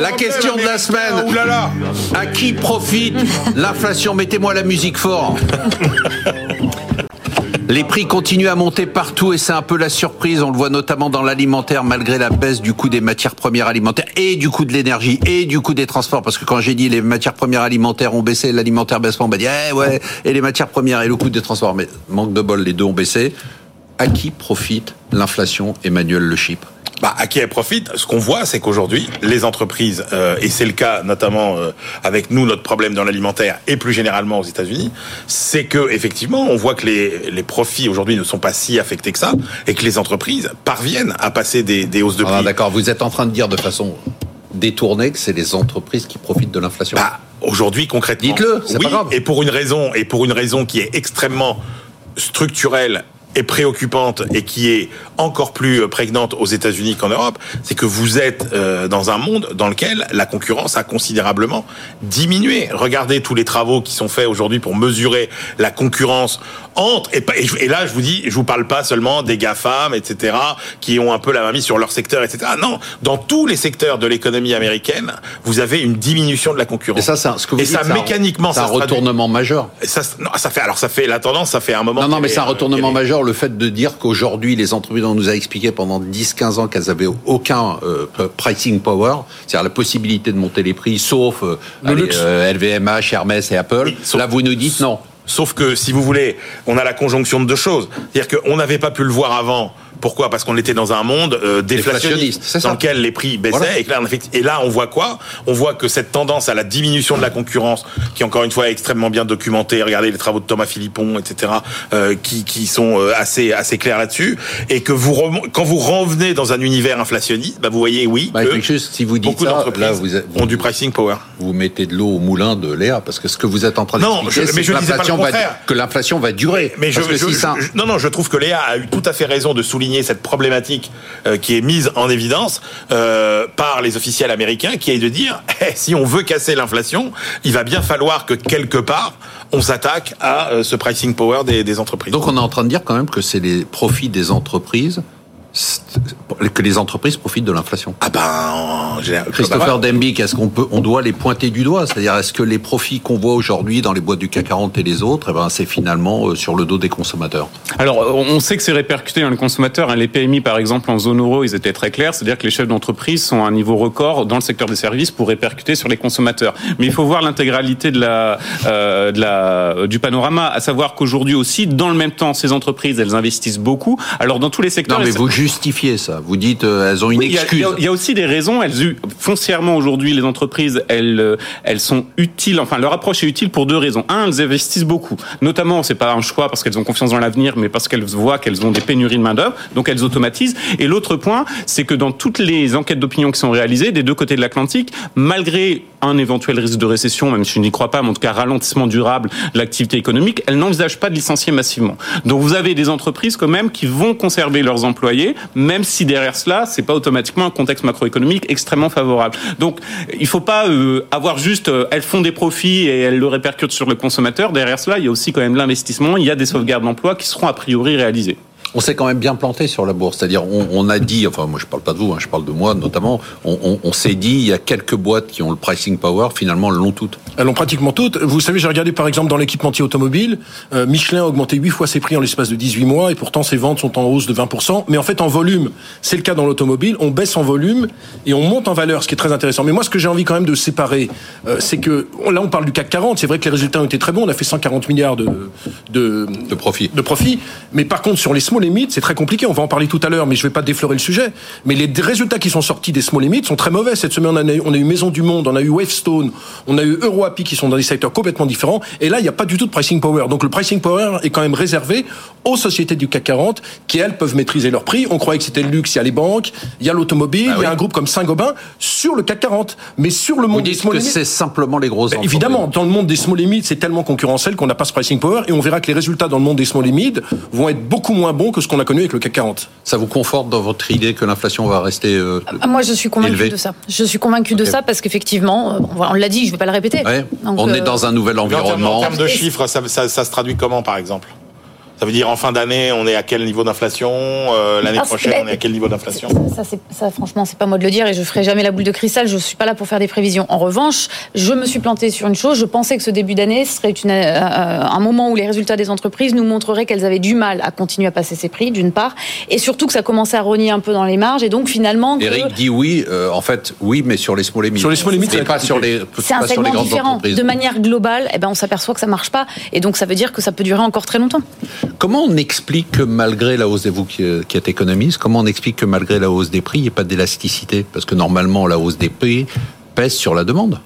la question de la semaine. À qui profite l'inflation? Mettez-moi la musique fort. Les prix continuent à monter partout et c'est un peu la surprise. On le voit notamment dans l'alimentaire, malgré la baisse du coût des matières premières alimentaires et du coût de l'énergie et du coût des transports. Parce que quand j'ai dit les matières premières alimentaires ont baissé, l'alimentaire baisse pas, on m'a dit eh ouais, et les matières premières et le coût des transports. Mais manque de bol, les deux ont baissé. À qui profite l'inflation, Emmanuel Le Chypre? Bah, à qui elle profite Ce qu'on voit, c'est qu'aujourd'hui, les entreprises, euh, et c'est le cas notamment euh, avec nous, notre problème dans l'alimentaire, et plus généralement aux États-Unis, c'est que effectivement, on voit que les, les profits aujourd'hui ne sont pas si affectés que ça, et que les entreprises parviennent à passer des, des hausses de ah, prix. D'accord, vous êtes en train de dire de façon détournée que c'est les entreprises qui profitent de l'inflation. Bah, aujourd'hui, concrètement, dites-le, c'est oui, pas grave. Et pour une raison, et pour une raison qui est extrêmement structurelle est préoccupante et qui est encore plus prégnante aux États-Unis qu'en Europe, c'est que vous êtes euh, dans un monde dans lequel la concurrence a considérablement diminué. Regardez tous les travaux qui sont faits aujourd'hui pour mesurer la concurrence entre et, et, là je vous dis, je vous parle pas seulement des GAFAM, etc., qui ont un peu la main mise sur leur secteur, etc. Non, dans tous les secteurs de l'économie américaine, vous avez une diminution de la concurrence. Et ça, ça ce que vous et ça, mécaniquement, c'est un retournement majeur. ça, non, ça fait alors ça fait la tendance, ça fait un moment. Non, non, mais c'est un retournement majeur le fait de dire qu'aujourd'hui, les entreprises, on nous a expliqué pendant 10-15 ans qu'elles avaient aucun euh, pricing power, c'est-à-dire la possibilité de monter les prix, sauf euh, LVMH, euh, Hermès et Apple. Là, vous nous dites non. Sauf que, si vous voulez, on a la conjonction de deux choses. C'est-à-dire qu'on n'avait pas pu le voir avant pourquoi? Parce qu'on était dans un monde euh, déflationniste, dans lequel les prix baissaient. Et, là, et, là, on voit quoi? On voit que cette tendance à la diminution de la concurrence, qui encore une fois est extrêmement bien documentée, regardez les travaux de Thomas Philippon, etc., euh, qui, qui sont euh, assez assez clairs là-dessus, et que vous quand vous revenez dans un univers inflationniste, bah, vous voyez oui bah, que juste, si vous dites beaucoup d'entreprises ont du pricing power. Vous mettez de l'eau au moulin de l'air parce que ce que vous êtes en train d'expliquer, c'est que l'inflation va que l'inflation va durer. Mais, je, non non, je trouve que Léa a eu tout à fait raison de souligner cette problématique euh, qui est mise en évidence euh, par les officiels américains, qui est de dire eh, si on veut casser l'inflation, il va bien falloir que quelque part on s'attaque à euh, ce pricing power des, des entreprises. Donc on est en train de dire quand même que c'est les profits des entreprises que les entreprises profitent de l'inflation. Ah ben, Christopher Dembick, est-ce qu'on peut, on doit les pointer du doigt C'est-à-dire, est-ce que les profits qu'on voit aujourd'hui dans les boîtes du CAC 40 et les autres, eh ben, c'est finalement euh, sur le dos des consommateurs Alors, on sait que c'est répercuté dans les consommateurs. Hein. Les PMI, par exemple, en zone euro, ils étaient très clairs. C'est-à-dire que les chefs d'entreprise sont à un niveau record dans le secteur des services pour répercuter sur les consommateurs. Mais il faut voir l'intégralité de la, euh, de la, du panorama, à savoir qu'aujourd'hui aussi, dans le même temps, ces entreprises, elles investissent beaucoup. Alors, dans tous les secteurs, non, mais vous justifier ça. Vous dites euh, elles ont une excuse. Il y, a aussi des raisons. Elles foncièrement aujourd'hui les entreprises elles euh, elles sont utiles. Enfin leur approche est utile pour deux raisons. Un, elles investissent beaucoup. Notamment c'est pas un choix parce qu'elles ont confiance dans l'avenir, mais parce qu'elles voient qu'elles ont des pénuries de main d'œuvre, donc elles automatisent. Et l'autre point, c'est que dans toutes les enquêtes d'opinion qui sont réalisées des deux côtés de l'Atlantique, malgré un éventuel risque de récession, même si je n'y crois pas, mais en tout cas ralentissement durable de l'activité économique, elles n'envisagent pas de licencier massivement. Donc vous avez des entreprises quand même qui vont conserver leurs employés, même si derrière cela, c'est pas automatiquement un contexte macroéconomique extrêmement favorable. Donc il faut pas euh, avoir juste euh, elles font des profits et elles le répercutent sur le consommateur. Derrière cela, il y a aussi quand même l'investissement, il y a des sauvegardes d'emploi qui seront a priori réalisées on s'est quand même bien planté sur la bourse. C'est-à-dire, on, a dit, enfin, moi je parle pas de vous, hein, je parle de moi notamment, on, s'est dit, il y a quelques boîtes qui ont le pricing power, finalement, elles l'ont toutes. Elles l'ont pratiquement toutes. Vous savez, j'ai regardé par exemple dans l'équipementier automobile, euh, Michelin a augmenté 8 fois ses prix en l'espace de 18 mois, et pourtant ses ventes sont en hausse de 20%. Mais en fait, en volume, c'est le cas dans l'automobile, on baisse en volume et on monte en valeur, ce qui est très intéressant. Mais moi, ce que j'ai envie quand même de séparer, euh, c'est que, là, on parle du CAC 40, c'est vrai que les résultats ont été très bons, on a fait 140 milliards de, de, de profit. De profit. Mais par contre, sur les small limits, c'est très compliqué on va en parler tout à l'heure, mais je ne vais pas déflorer le sujet. Mais les résultats qui sont sortis des small limits sont très mauvais. Cette semaine, on a, eu, on a eu Maison du Monde, on a eu Wavestone, on a eu EuroAPI qui sont dans des secteurs complètement différents. Et là, il n'y a pas du tout de pricing power. Donc le pricing power est quand même réservé aux sociétés du CAC 40 qui, elles, peuvent maîtriser leurs prix. On croyait que c'était le luxe, il y a les banques, il y a l'automobile, bah il y a un groupe comme Saint-Gobain sur le CAC 40. Mais sur le monde des small limits. c'est simplement les grosses ben, Évidemment, dans le monde des small limits, c'est tellement concurrentiel qu'on n'a pas ce pricing power et on verra que les résultats dans le monde des small limits vont être beaucoup moins bons que ce qu'on a connu avec le CAC 40. Ça vous conforte dans votre idée que l'inflation va rester euh, ah, Moi, je suis convaincu de ça. Je suis convaincu de ça parce qu'effectivement, euh, on l'a dit, je ne vais pas le répéter. on est euh, dans un nouvel environnement. En termes de chiffres, ça, ça se traduit comment, par exemple? Ça veut dire en fin d'année, on est à quel niveau d'inflation euh, L'année Ah, prochaine, on est à quel niveau d'inflation Ça, c'est- ça, franchement, c'est pas moi de le dire et je ferai jamais la boule de cristal. Je suis pas là pour faire des prévisions. En revanche, je me suis plantée sur une chose. Je pensais que ce début d'année serait une, euh, un moment où les résultats des entreprises nous montreraient qu'elles avaient du mal à continuer à passer ces prix, d'une part, et surtout que ça commençait à rogner un peu dans les marges et donc finalement. que- Eric dit oui, euh, en fait, oui, mais sur les small et mid. Sur les small ça va pas sur les, C'est un pas sur les segment différent. entreprises. De manière globale, eh ben, on s'aperçoit que ça marche pas. Et donc, ça veut dire que ça peut durer encore très longtemps. Comment on explique que malgré la hausse des vous qui, qui êtes économiste, comment on explique que malgré la hausse des prix, il n'y ait pas d'élasticité? Parce que normalement, la hausse des prix pèse sur la demande.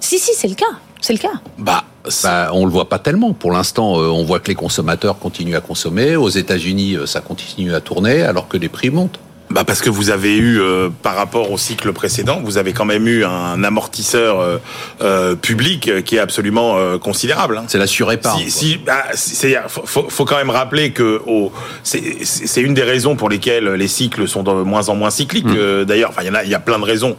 Si, si, c'est le cas. C'est le cas. Bah, ça, on le voit pas tellement. Pour l'instant, euh, on voit que les consommateurs continuent à consommer. Aux États-Unis, euh, ça continue à tourner, alors que les prix montent. Bah parce que vous avez eu, euh, par rapport au cycle précédent, vous avez quand même eu un amortisseur euh, euh, public euh, qui est absolument euh, considérable. hein. C'est la surépargne. Si, si, bah, faut, faut, quand même rappeler que c'est, une des raisons pour lesquelles les cycles sont de moins en moins cycliques. Mm. Euh, D'ailleurs, enfin, il y en a, il y a plein de raisons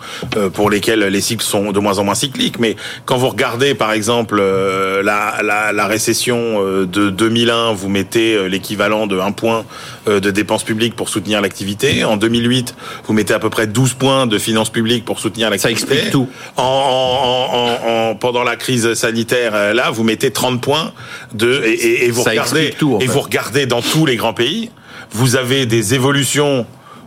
pour lesquelles les cycles sont de moins en moins cycliques. Mais quand vous regardez, par exemple, euh, la, la, la récession de 2001, vous mettez l'équivalent de 1 point de dépenses publiques pour soutenir l'activité. En 2008, vous mettez à peu près 12 points de finances publiques pour soutenir l'activité. explique tout. En, en, en, en- pendant la crise sanitaire, euh, là, vous mettez 30 points de et, et- et vous Ça regardez explique tout, en et vous regardez dans tous les grands pays, vous avez des évolutions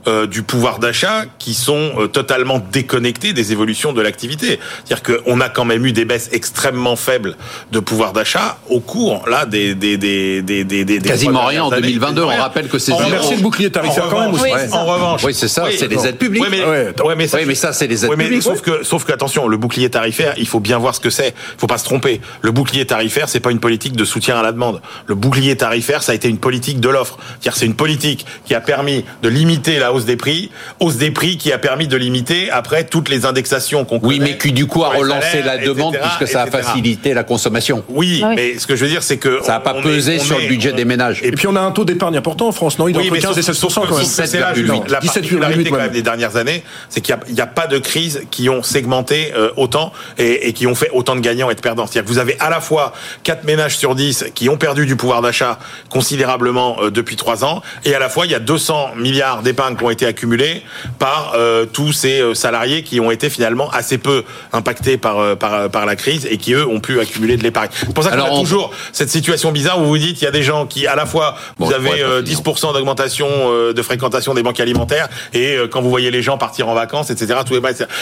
euh, du pouvoir d'achat qui sont euh, totalement déconnectées des évolutions de l'activité. C'est-à-dire qu'on a quand même eu des baisses extrêmement faibles de pouvoir d'achat au cours là des des des des des, des Quasiment rien en dernières années. 2022. On rappelle que c'est. Merci le bouclier tarifaire quand même. Oui, c'est ça. en revanche, Oui, c'est ça, c'est les aides publiques. Oui, mais, Ouais, ça, Oui, mais ça, c'est les aides mais publiques. sauf que, sauf que, attention, le bouclier tarifaire, il faut bien voir ce que c'est. Il faut pas se tromper. Le bouclier tarifaire, c'est pas une politique de soutien à la demande. Le bouclier tarifaire, ça a été une politique de l'offre. C'est-à-dire, c'est une politique qui a permis de limiter la hausse des prix, hausse des prix qui a permis de limiter après toutes les indexations qu'on Oui, mais qui du coup a relancé la demande etc., puisque ça a etc.. facilité la consommation. Oui, Ah oui. mais ce que je veux dire, c'est que Ça n'a pas on pesé est- sur est- le budget des ménages. Et puis on a un taux d'épargne important en France, non? Il est Oui, entre mais 15 et sauf- 16 sauf que quand même. c'est la 17,8 particularité quand même. des dernières années, c'est qu'il n'y a, pas de crises qui ont segmenté euh, autant et, et qui ont fait autant de gagnants et de perdants. C'est-à-dire que vous avez à la fois 4 ménages sur 10 qui ont perdu du pouvoir d'achat considérablement euh, depuis 3 ans, et à la fois il y a 200 milliards d'épargne qui ont été accumulés par euh, tous ces euh, salariés qui ont été finalement assez peu impactés par, euh, par, par la crise et qui eux ont pu accumuler de l'épargne. C'est pour ça qu'on a on- toujours cette situation bizarre où vous dites il y a des gens qui à la fois vous Bon, avez pourrais pas euh, finir. 10% d'augmentation euh, de fréquentation des banques alimentaires et euh, quand vous voyez les gens partir en vacances etc. Tous les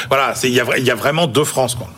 voilà, il y a, y a vraiment deux France quoi.